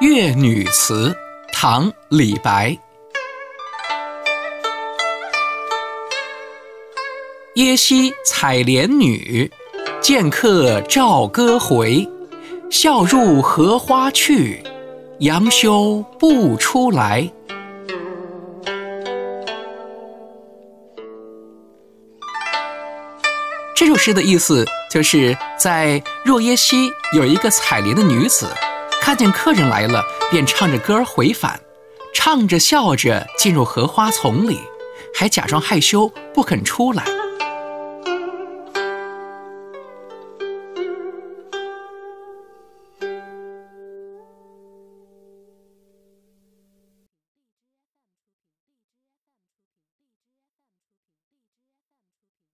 乐女词，唐·李白。耶溪采莲女，见客棹歌回。笑入荷花去，杨修不出来。这首诗的意思就是在若耶溪有一个采莲的女子。看见客人来了，便唱着歌回返，唱着笑着进入荷花丛里，还假装害羞不肯出来。